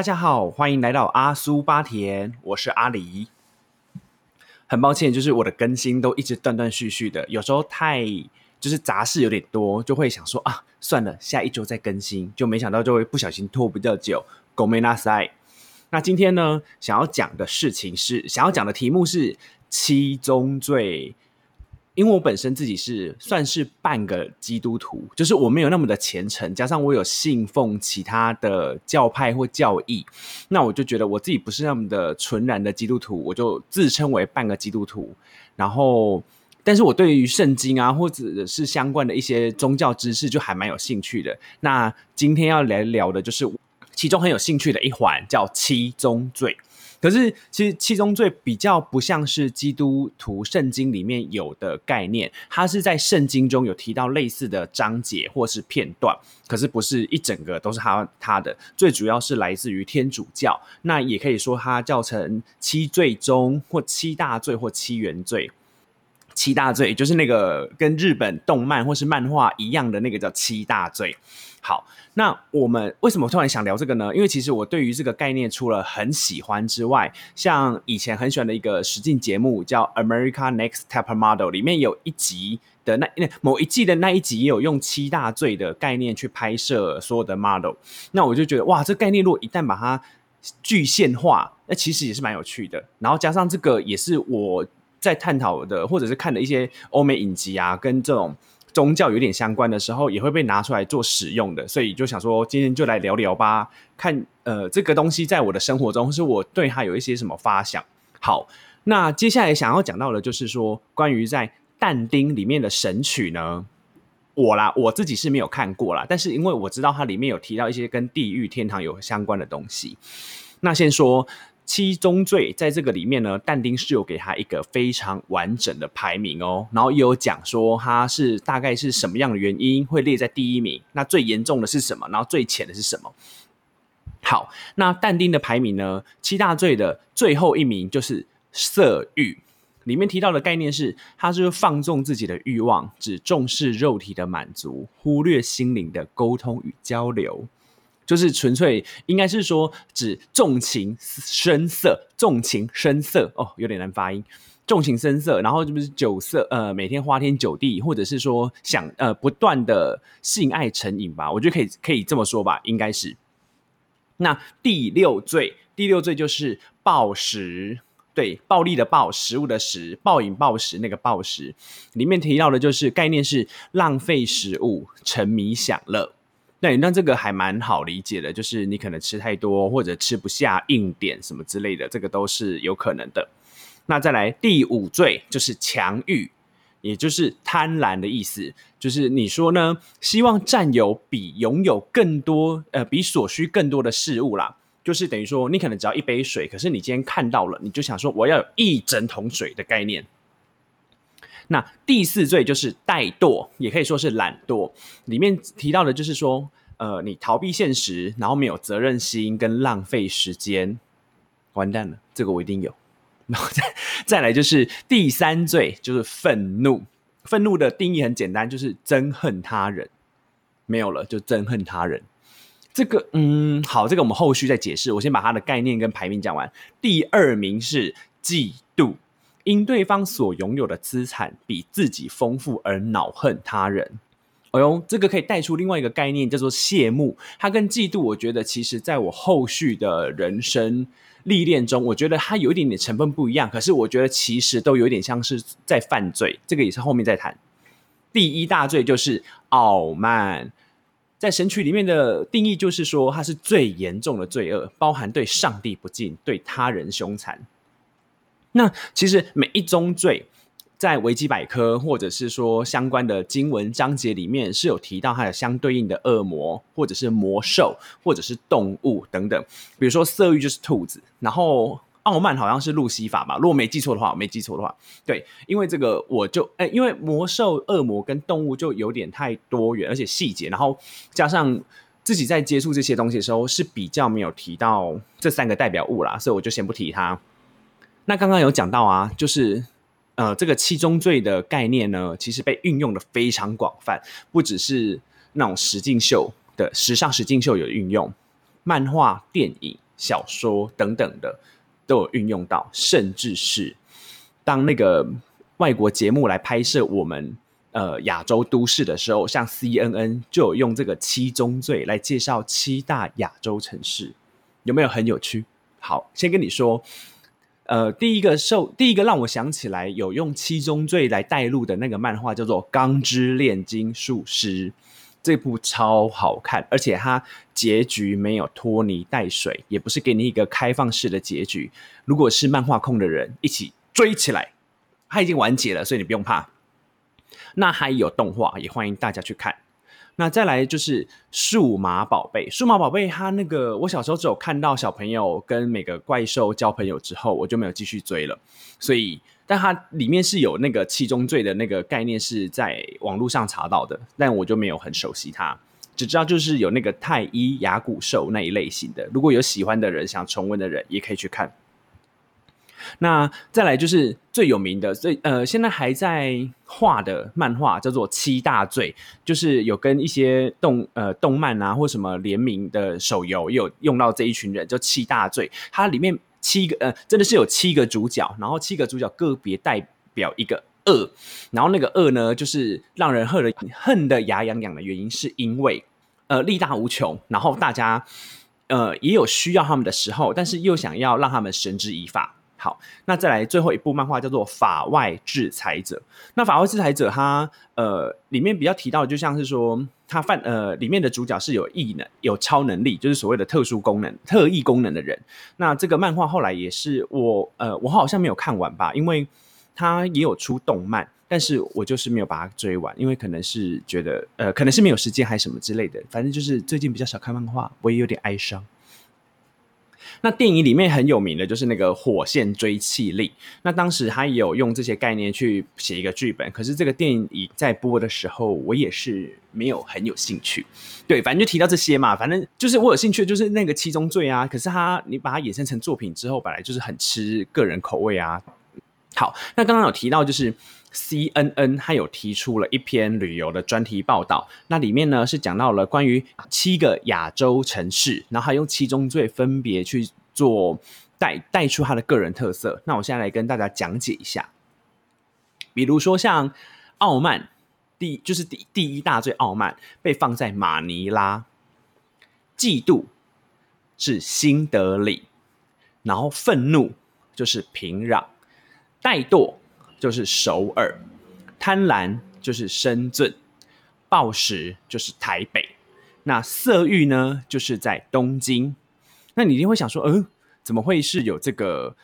大家好，欢迎来到阿苏巴田，我是阿狸。很抱歉，就是我的更新都一直断断续续的，有时候太就是杂事有点多，就会想说啊，算了，下一周再更新，就没想到就会不小心拖比较久。狗没那塞。那今天呢，想要讲的事情是，想要讲的题目是七宗罪。因为我本身自己是算是半个基督徒，就是我没有那么的虔诚，加上我有信奉其他的教派或教义，那我就觉得我自己不是那么的纯然的基督徒，我就自称为半个基督徒。然后，但是我对于圣经啊，或者是相关的一些宗教知识，就还蛮有兴趣的。那今天要来聊的就是其中很有兴趣的一环，叫七宗罪。可是，其实七宗罪比较不像是基督徒圣经里面有的概念，它是在圣经中有提到类似的章节或是片段，可是不是一整个都是他他的，最主要是来自于天主教，那也可以说它叫成七罪宗或七大罪或七原罪。七大罪就是那个跟日本动漫或是漫画一样的那个叫七大罪。好，那我们为什么突然想聊这个呢？因为其实我对于这个概念除了很喜欢之外，像以前很喜欢的一个实境节目叫《America Next Top Model》，里面有一集的那那某一季的那一集也有用七大罪的概念去拍摄所有的 model。那我就觉得哇，这概念如果一旦把它具现化，那其实也是蛮有趣的。然后加上这个也是我在探讨的，或者是看的一些欧美影集啊，跟这种。宗教有点相关的时候，也会被拿出来做使用的，所以就想说，今天就来聊聊吧，看呃这个东西在我的生活中，是我对它有一些什么发想。好，那接下来想要讲到的，就是说关于在但丁里面的神曲呢，我啦我自己是没有看过啦，但是因为我知道它里面有提到一些跟地狱、天堂有相关的东西，那先说。七宗罪在这个里面呢，但丁是有给他一个非常完整的排名哦，然后也有讲说他是大概是什么样的原因会列在第一名，那最严重的是什么，然后最浅的是什么？好，那但丁的排名呢，七大罪的最后一名就是色欲，里面提到的概念是，他是放纵自己的欲望，只重视肉体的满足，忽略心灵的沟通与交流。就是纯粹应该是说，指纵情声色，纵情声色哦，有点难发音。纵情声色，然后就是酒色，呃，每天花天酒地，或者是说想呃不断的性爱成瘾吧，我觉得可以可以这么说吧，应该是。那第六罪，第六罪就是暴食，对，暴力的暴，食物的食，暴饮暴食那个暴食，里面提到的就是概念是浪费食物，沉迷享乐。对，那这个还蛮好理解的，就是你可能吃太多或者吃不下硬点什么之类的，这个都是有可能的。那再来第五罪就是强欲，也就是贪婪的意思，就是你说呢，希望占有比拥有更多，呃，比所需更多的事物啦，就是等于说你可能只要一杯水，可是你今天看到了，你就想说我要有一整桶水的概念。那第四罪就是怠惰，也可以说是懒惰。里面提到的就是说，呃，你逃避现实，然后没有责任心跟浪费时间，完蛋了。这个我一定有。然后再再来就是第三罪，就是愤怒。愤怒的定义很简单，就是憎恨他人。没有了，就憎恨他人。这个，嗯，好，这个我们后续再解释。我先把它的概念跟排名讲完。第二名是嫉。因对方所拥有的资产比自己丰富而恼恨他人，哎呦，这个可以带出另外一个概念，叫做羡慕。它跟嫉妒，我觉得其实在我后续的人生历练中，我觉得它有一点点成分不一样。可是我觉得其实都有点像是在犯罪，这个也是后面再谈。第一大罪就是傲慢，在神曲里面的定义就是说，它是最严重的罪恶，包含对上帝不敬，对他人凶残。那其实每一宗罪，在维基百科或者是说相关的经文章节里面是有提到它的相对应的恶魔，或者是魔兽，或者是动物等等。比如说色欲就是兔子，然后傲慢好像是路西法吧，如果没记错的话，我没记错的话，对，因为这个我就哎，因为魔兽、恶魔跟动物就有点太多元，而且细节，然后加上自己在接触这些东西的时候是比较没有提到这三个代表物啦，所以我就先不提它。那刚刚有讲到啊，就是呃，这个七宗罪的概念呢，其实被运用的非常广泛，不只是那种实境秀的时尚实境秀有运用，漫画、电影、小说等等的都有运用到，甚至是当那个外国节目来拍摄我们呃亚洲都市的时候，像 CNN 就有用这个七宗罪来介绍七大亚洲城市，有没有很有趣？好，先跟你说。呃，第一个受第一个让我想起来有用七宗罪来带路的那个漫画叫做《钢之炼金术师》，这部超好看，而且它结局没有拖泥带水，也不是给你一个开放式的结局。如果是漫画控的人一起追起来，它已经完结了，所以你不用怕。那还有动画，也欢迎大家去看。那再来就是数码宝贝，数码宝贝它那个，我小时候只有看到小朋友跟每个怪兽交朋友之后，我就没有继续追了。所以，但它里面是有那个七宗罪的那个概念，是在网络上查到的，但我就没有很熟悉它，只知道就是有那个太一牙骨兽那一类型的。如果有喜欢的人想重温的人，也可以去看。那再来就是最有名的，最呃，现在还在画的漫画叫做《七大罪》，就是有跟一些动呃动漫啊或什么联名的手游也有用到这一群人，叫七大罪。它里面七个呃，真的是有七个主角，然后七个主角个别代表一个恶，然后那个恶呢，就是让人恨的恨的牙痒痒的原因，是因为呃力大无穷，然后大家呃也有需要他们的时候，但是又想要让他们绳之以法。好，那再来最后一部漫画叫做《法外制裁者》。那《法外制裁者》它呃里面比较提到，就像是说，它犯呃里面的主角是有异能、有超能力，就是所谓的特殊功能、特异功能的人。那这个漫画后来也是我呃我好像没有看完吧，因为它也有出动漫，但是我就是没有把它追完，因为可能是觉得呃可能是没有时间还是什么之类的，反正就是最近比较少看漫画，我也有点哀伤。那电影里面很有名的就是那个火线追气力。那当时他也有用这些概念去写一个剧本，可是这个电影在播的时候，我也是没有很有兴趣。对，反正就提到这些嘛，反正就是我有兴趣，就是那个七宗罪啊。可是他你把它衍生成作品之后，本来就是很吃个人口味啊。好，那刚刚有提到就是 CNN 他有提出了一篇旅游的专题报道，那里面呢是讲到了关于七个亚洲城市，然后还用七宗罪分别去做带带出他的个人特色。那我现在来跟大家讲解一下，比如说像傲慢，第就是第第一大罪傲慢被放在马尼拉，嫉妒是新德里，然后愤怒就是平壤。怠惰就是首尔，贪婪就是深圳，暴食就是台北，那色欲呢，就是在东京。那你一定会想说，嗯，怎么会是有这个？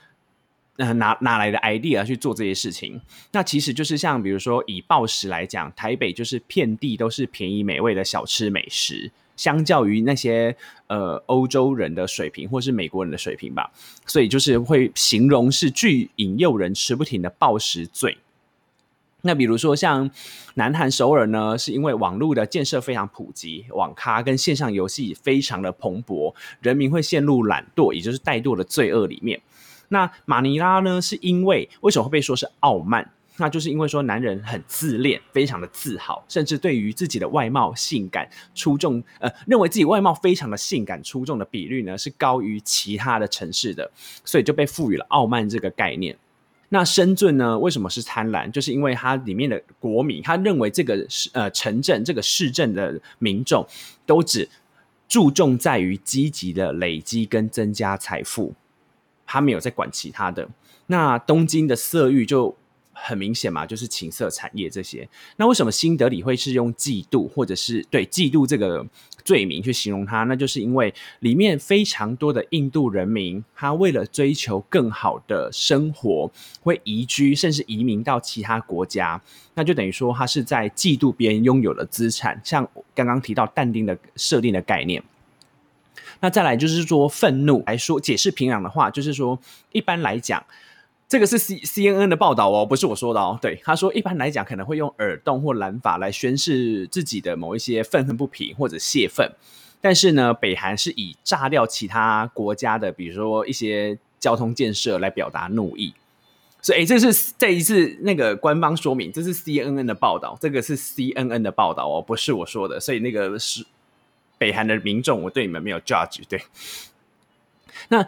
呃，哪哪来的 idea 去做这些事情？那其实就是像比如说以暴食来讲，台北就是遍地都是便宜美味的小吃美食。相较于那些呃欧洲人的水平，或是美国人的水平吧，所以就是会形容是巨引诱人吃不停的暴食罪。那比如说像南韩首尔呢，是因为网络的建设非常普及，网咖跟线上游戏非常的蓬勃，人民会陷入懒惰，也就是怠惰的罪恶里面。那马尼拉呢，是因为为什么会被说是傲慢？那就是因为说男人很自恋，非常的自豪，甚至对于自己的外貌性感出众，呃，认为自己外貌非常的性感出众的比率呢是高于其他的城市的，所以就被赋予了傲慢这个概念。那深圳呢，为什么是贪婪？就是因为它里面的国民，他认为这个市呃城镇这个市镇的民众都只注重在于积极的累积跟增加财富，他没有在管其他的。那东京的色欲就。很明显嘛，就是情色产业这些。那为什么新德里会是用嫉妒，或者是对嫉妒这个罪名去形容它？那就是因为里面非常多的印度人民，他为了追求更好的生活，会移居甚至移民到其他国家。那就等于说，他是在嫉妒别人拥有的资产。像刚刚提到但丁的设定的概念。那再来就是说，愤怒来说解释平壤的话，就是说一般来讲。这个是 C C N N 的报道哦，不是我说的哦。对，他说一般来讲可能会用耳洞或蓝法来宣示自己的某一些愤恨不平或者泄愤，但是呢，北韩是以炸掉其他国家的，比如说一些交通建设来表达怒意。所以，这是这一次那个官方说明，这是 C N N 的报道，这个是 C N N 的报道哦，不是我说的。所以那个是北韩的民众，我对你们没有 judge。对，那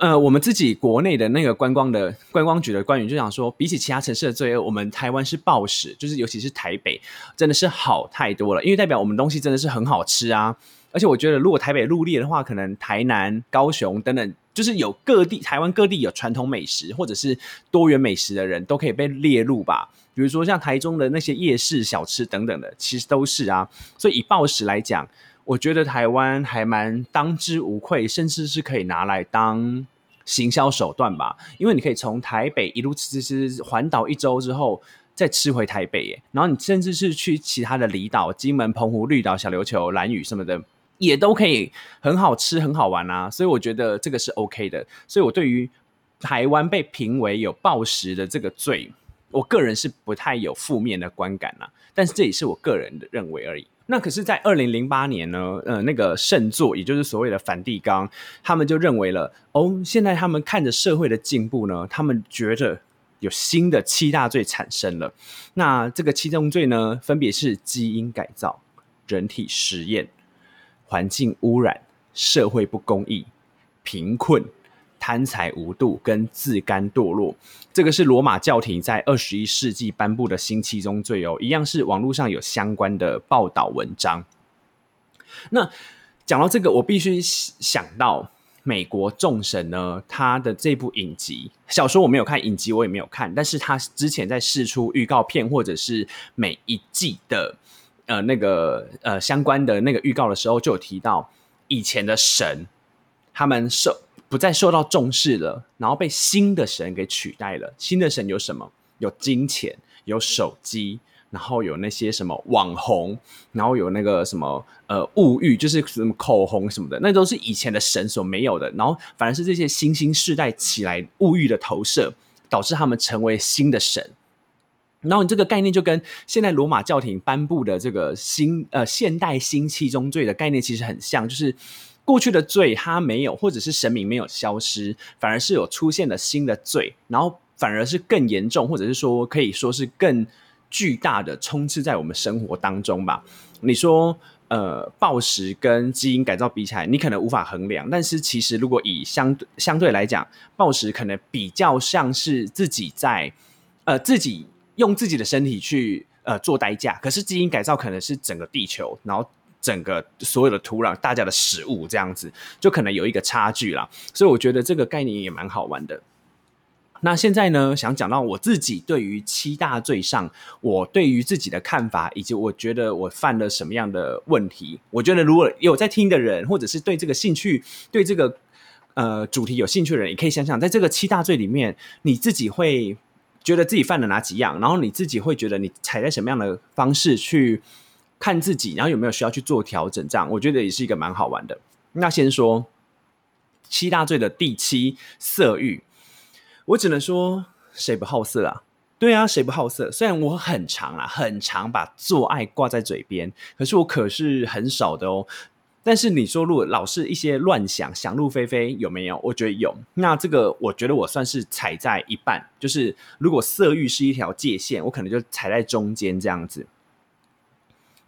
呃，我们自己国内的那个观光的观光局的官员就想说，比起其他城市的罪恶，我们台湾是暴食，就是尤其是台北，真的是好太多了，因为代表我们东西真的是很好吃啊。而且我觉得，如果台北入列的话，可能台南、高雄等等，就是有各地台湾各地有传统美食或者是多元美食的人，都可以被列入吧。比如说像台中的那些夜市小吃等等的，其实都是啊。所以以暴食来讲，我觉得台湾还蛮当之无愧，甚至是可以拿来当行销手段吧。因为你可以从台北一路吃吃吃环岛一周之后。再吃回台北耶，然后你甚至是去其他的离岛，金门、澎湖、绿岛、小琉球、蓝屿什么的，也都可以很好吃、很好玩啊。所以我觉得这个是 OK 的。所以我对于台湾被评为有暴食的这个罪，我个人是不太有负面的观感啦。但是这也是我个人的认为而已。那可是，在二零零八年呢，呃，那个圣座，也就是所谓的梵蒂冈，他们就认为了，哦，现在他们看着社会的进步呢，他们觉得。有新的七大罪产生了，那这个七宗罪呢，分别是基因改造、人体实验、环境污染、社会不公义、贫困、贪财无度跟自甘堕落。这个是罗马教廷在二十一世纪颁布的新七宗罪哦，一样是网络上有相关的报道文章。那讲到这个，我必须想到。美国众神呢？他的这部影集小说我没有看，影集我也没有看。但是他之前在试出预告片或者是每一季的呃那个呃相关的那个预告的时候，就有提到以前的神他们受不再受到重视了，然后被新的神给取代了。新的神有什么？有金钱，有手机。然后有那些什么网红，然后有那个什么呃物欲，就是什么口红什么的，那都是以前的神所没有的。然后反而是这些新兴世代起来物欲的投射，导致他们成为新的神。然后你这个概念就跟现在罗马教廷颁布的这个新呃现代新七宗罪的概念其实很像，就是过去的罪它没有，或者是神明没有消失，反而是有出现了新的罪，然后反而是更严重，或者是说可以说是更。巨大的充斥在我们生活当中吧。你说，呃，暴食跟基因改造比起来，你可能无法衡量。但是其实，如果以相对相对来讲，暴食可能比较像是自己在呃自己用自己的身体去呃做代价，可是基因改造可能是整个地球，然后整个所有的土壤、大家的食物这样子，就可能有一个差距啦。所以我觉得这个概念也蛮好玩的。那现在呢，想讲到我自己对于七大罪上，我对于自己的看法，以及我觉得我犯了什么样的问题。我觉得如果有在听的人，或者是对这个兴趣、对这个呃主题有兴趣的人，也可以想想，在这个七大罪里面，你自己会觉得自己犯了哪几样，然后你自己会觉得你踩在什么样的方式去看自己，然后有没有需要去做调整？这样我觉得也是一个蛮好玩的。那先说七大罪的第七色欲。我只能说，谁不好色啊？对啊，谁不好色？虽然我很常啊，很常把做爱挂在嘴边，可是我可是很少的哦。但是你说，如果老是一些乱想、想入非非，有没有？我觉得有。那这个，我觉得我算是踩在一半，就是如果色欲是一条界限，我可能就踩在中间这样子。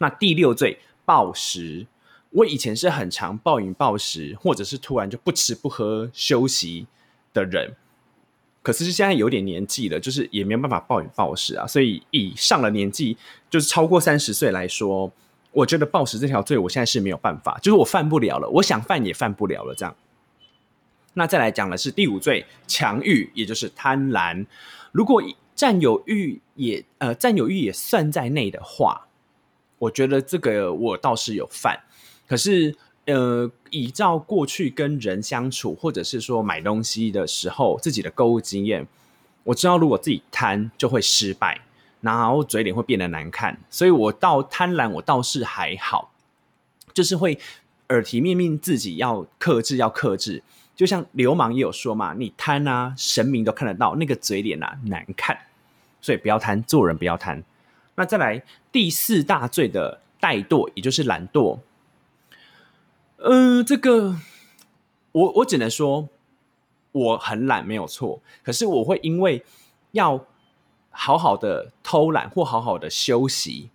那第六罪暴食，我以前是很常暴饮暴食，或者是突然就不吃不喝休息的人。可是现在有点年纪了，就是也没有办法暴饮暴食啊。所以以上了年纪，就是超过三十岁来说，我觉得暴食这条罪，我现在是没有办法，就是我犯不了了。我想犯也犯不了了。这样，那再来讲的是第五罪强欲，也就是贪婪。如果占有欲也呃占有欲也算在内的话，我觉得这个我倒是有犯。可是。呃，依照过去跟人相处，或者是说买东西的时候，自己的购物经验，我知道如果自己贪就会失败，然后嘴脸会变得难看，所以我到贪婪，我倒是还好，就是会耳提面命自己要克制，要克制。就像流氓也有说嘛，你贪啊，神明都看得到，那个嘴脸啊难看，所以不要贪，做人不要贪。那再来第四大罪的怠惰，也就是懒惰。嗯，这个我我只能说我很懒，没有错。可是我会因为要好好的偷懒或好好的休息，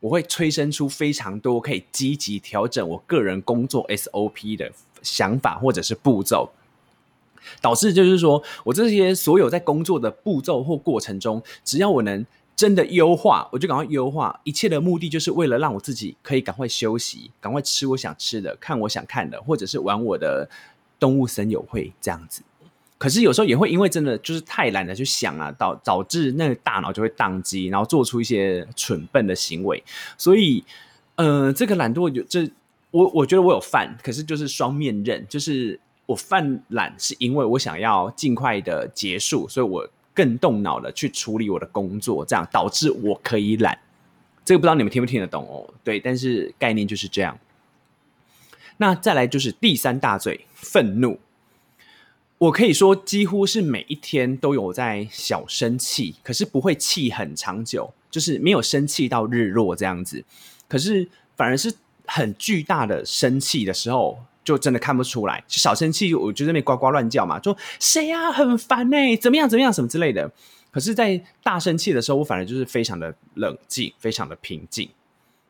我会催生出非常多可以积极调整我个人工作 SOP 的想法或者是步骤。导致就是说我这些所有在工作的步骤或过程中，只要我能真的优化，我就赶快优化。一切的目的就是为了让我自己可以赶快休息，赶快吃我想吃的，看我想看的，或者是玩我的动物森友会这样子。可是有时候也会因为真的就是太懒得去想啊，导导致那个大脑就会宕机，然后做出一些蠢笨的行为。所以，呃，这个懒惰有这我我觉得我有犯，可是就是双面刃，就是。我犯懒是因为我想要尽快的结束，所以我更动脑的去处理我的工作，这样导致我可以懒。这个不知道你们听不听得懂哦？对，但是概念就是这样。那再来就是第三大罪，愤怒。我可以说几乎是每一天都有在小生气，可是不会气很长久，就是没有生气到日落这样子。可是反而是很巨大的生气的时候。就真的看不出来，小生气，我就在那呱呱乱叫嘛，说谁呀，很烦呢，怎么样怎么样什么之类的。可是，在大生气的时候，我反而就是非常的冷静，非常的平静。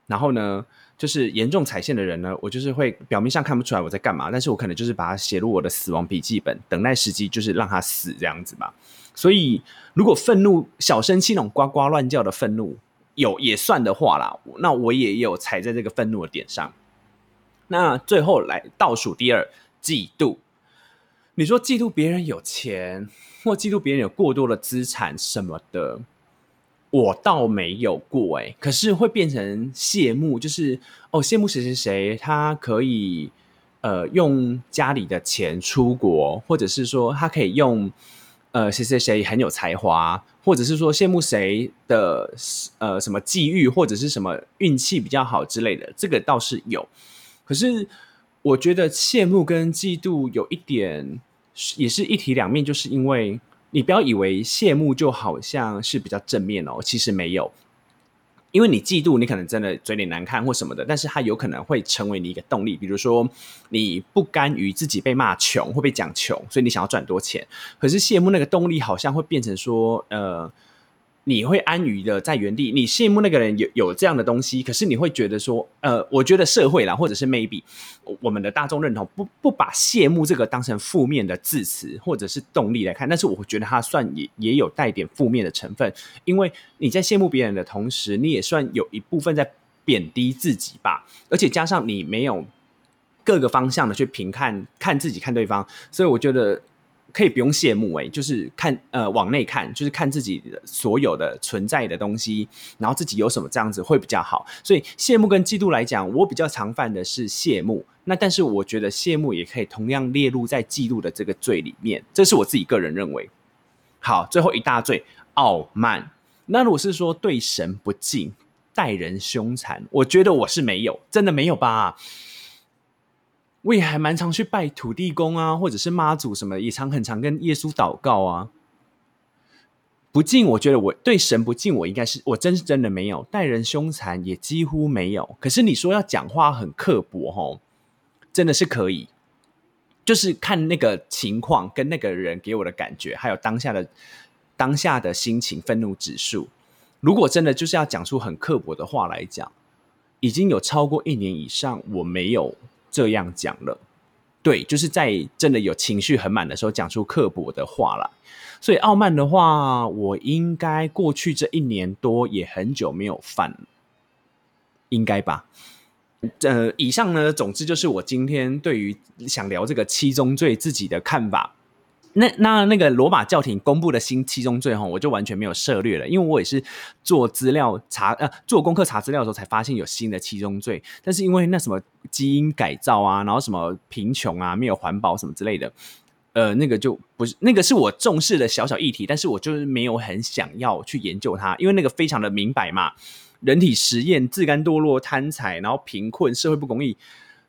然后呢，就是严重踩线的人呢，我就是会表面上看不出来我在干嘛，但是我可能就是把它写入我的死亡笔记本，等待时机，就是让他死这样子吧。所以，如果愤怒、小生气那种呱呱乱叫的愤怒有也算的话啦，那我也有踩在这个愤怒的点上。那最后来倒数第二，嫉妒。你说嫉妒别人有钱，或嫉妒别人有过多的资产什么的，我倒没有过哎。可是会变成羡慕，就是哦，羡慕谁谁谁，他可以呃用家里的钱出国，或者是说他可以用呃谁谁谁很有才华，或者是说羡慕谁的呃什么际遇，或者是什么运气比较好之类的，这个倒是有。可是，我觉得羡慕跟嫉妒有一点也是一体两面，就是因为你不要以为羡慕就好像是比较正面哦，其实没有。因为你嫉妒，你可能真的嘴脸难看或什么的，但是它有可能会成为你一个动力。比如说，你不甘于自己被骂穷，或被讲穷，所以你想要赚多钱。可是羡慕那个动力好像会变成说，呃。你会安于的在原地，你羡慕那个人有有这样的东西，可是你会觉得说，呃，我觉得社会啦，或者是 maybe 我们的大众认同不不把羡慕这个当成负面的字词或者是动力来看，但是我觉得它算也也有带点负面的成分，因为你在羡慕别人的同时，你也算有一部分在贬低自己吧，而且加上你没有各个方向的去评看看自己看对方，所以我觉得。可以不用羡慕哎，就是看呃往内看，就是看自己所有的存在的东西，然后自己有什么这样子会比较好。所以羡慕跟嫉妒来讲，我比较常犯的是羡慕。那但是我觉得羡慕也可以同样列入在嫉妒的这个罪里面，这是我自己个人认为。好，最后一大罪傲慢。那如果是说对神不敬、待人凶残，我觉得我是没有，真的没有吧。我也还蛮常去拜土地公啊，或者是妈祖什么，也常很常跟耶稣祷告啊。不敬，我觉得我对神不敬，我应该是我真是真的没有。待人凶残也几乎没有。可是你说要讲话很刻薄，吼，真的是可以。就是看那个情况跟那个人给我的感觉，还有当下的当下的心情、愤怒指数。如果真的就是要讲出很刻薄的话来讲，已经有超过一年以上，我没有。这样讲了，对，就是在真的有情绪很满的时候讲出刻薄的话了。所以傲慢的话，我应该过去这一年多也很久没有犯，应该吧？呃，以上呢，总之就是我今天对于想聊这个七宗罪自己的看法。那那那个罗马教廷公布的新七宗罪哈，我就完全没有涉略了，因为我也是做资料查呃做功课查资料的时候才发现有新的七宗罪，但是因为那什么基因改造啊，然后什么贫穷啊，没有环保什么之类的，呃，那个就不是那个是我重视的小小议题，但是我就是没有很想要去研究它，因为那个非常的明白嘛，人体实验、自甘堕落、贪财，然后贫困、社会不公义，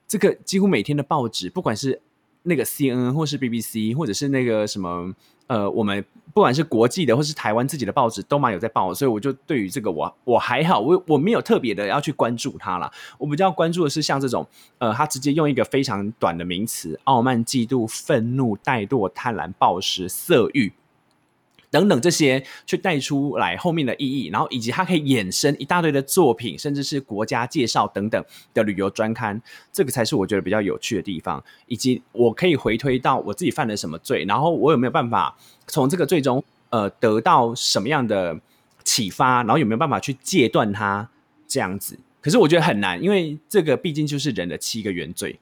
这个几乎每天的报纸，不管是。那个 C N N 或是 B B C 或者是那个什么呃，我们不管是国际的或是台湾自己的报纸都蛮有在报，所以我就对于这个我我还好，我我没有特别的要去关注它啦。我比较关注的是像这种呃，他直接用一个非常短的名词：傲慢、嫉妒、愤怒、怠惰、贪婪、暴食、色欲。等等这些，去带出来后面的意义，然后以及它可以衍生一大堆的作品，甚至是国家介绍等等的旅游专刊，这个才是我觉得比较有趣的地方。以及我可以回推到我自己犯了什么罪，然后我有没有办法从这个罪中呃得到什么样的启发，然后有没有办法去戒断它这样子？可是我觉得很难，因为这个毕竟就是人的七个原罪。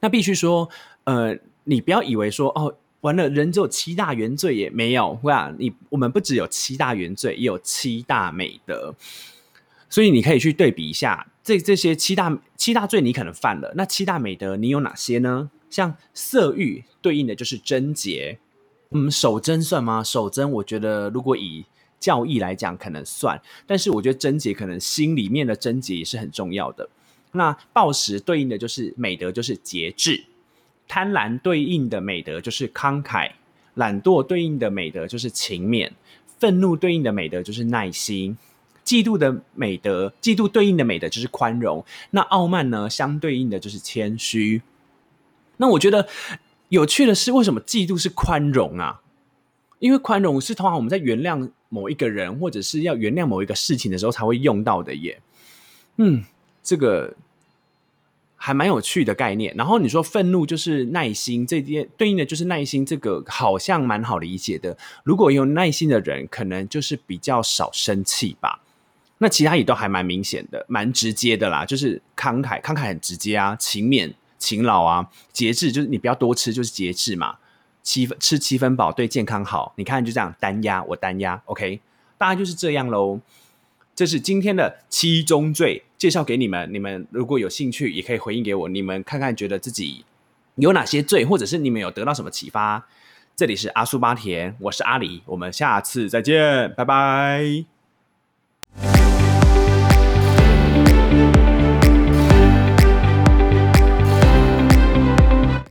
那必须说，呃，你不要以为说哦。完了，人只有七大原罪也没有，哇！你我们不只有七大原罪，也有七大美德，所以你可以去对比一下，这这些七大七大罪你可能犯了，那七大美德你有哪些呢？像色欲对应的就是贞洁，嗯，守贞算吗？守贞，我觉得如果以教义来讲可能算，但是我觉得贞洁可能心里面的贞洁也是很重要的。那暴食对应的就是美德，就是节制。贪婪对应的美德就是慷慨，懒惰对应的美德就是勤勉，愤怒对应的美德就是耐心，嫉妒的美德，嫉妒对应的美德就是宽容。那傲慢呢，相对应的就是谦虚。那我觉得有趣的是，为什么嫉妒是宽容啊？因为宽容是通常我们在原谅某一个人，或者是要原谅某一个事情的时候才会用到的耶。嗯，这个。还蛮有趣的概念，然后你说愤怒就是耐心，这件对应的就是耐心，这个好像蛮好理解的。如果有耐心的人，可能就是比较少生气吧。那其他也都还蛮明显的，蛮直接的啦，就是慷慨，慷慨很直接啊，勤勉、勤劳啊，节制就是你不要多吃，就是节制嘛。七分吃七分饱对健康好，你看就这样单压，我单压，OK，大概就是这样喽。这是今天的七宗罪介绍给你们，你们如果有兴趣，也可以回应给我。你们看看，觉得自己有哪些罪，或者是你们有得到什么启发？这里是阿苏巴田，我是阿里，我们下次再见，拜拜。